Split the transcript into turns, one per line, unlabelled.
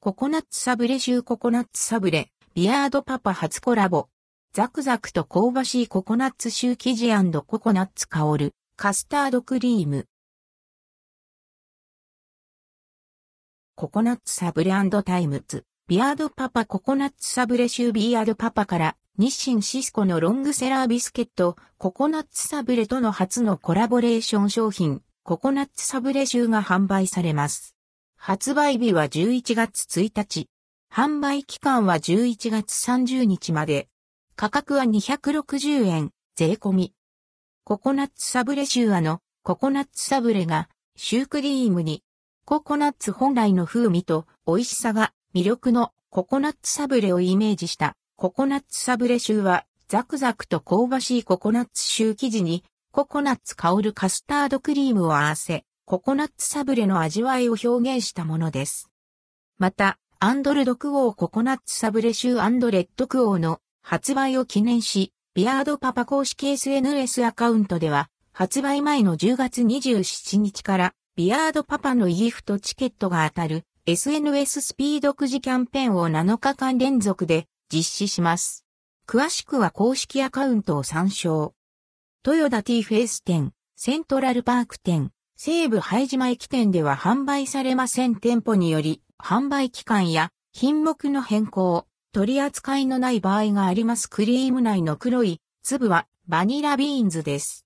ココナッツサブレシューココナッツサブレ、ビアードパパ初コラボ。ザクザクと香ばしいココナッツシュー生地ココナッツ香る、カスタードクリーム。ココナッツサブレタイムズ、ビアードパパココナッツサブレシュービアードパパから日清シスコのロングセラービスケット、ココナッツサブレとの初のコラボレーション商品、ココナッツサブレシューが販売されます。発売日は11月1日。販売期間は11月30日まで。価格は260円、税込み。ココナッツサブレシューアの。ココナッツサブレが。シュークリームに。ココナッツ本来の風味と。美味しさが。魅力の。ココナッツサブレをイメージした。ココナッツサブレシューは。ザクザクと香ばしいココナッツシュー生地に。ココナッツ香るカスタードクリームを合わせ、ココナッツサブレの味わいを表現したものです。また、アンドルドクオーココナッツサブレシューレッドクオーの発売を記念し、ビアードパパ公式 SNS アカウントでは、発売前の10月27日から、ビアードパパの e ギフトチケットが当たる SNS スピードくじキャンペーンを7日間連続で実施します。詳しくは公式アカウントを参照。トヨタ T フェイス店、セントラルパーク店、西武拝島駅店では販売されません店舗により、販売期間や品目の変更、取り扱いのない場合がありますクリーム内の黒い粒はバニラビーンズです。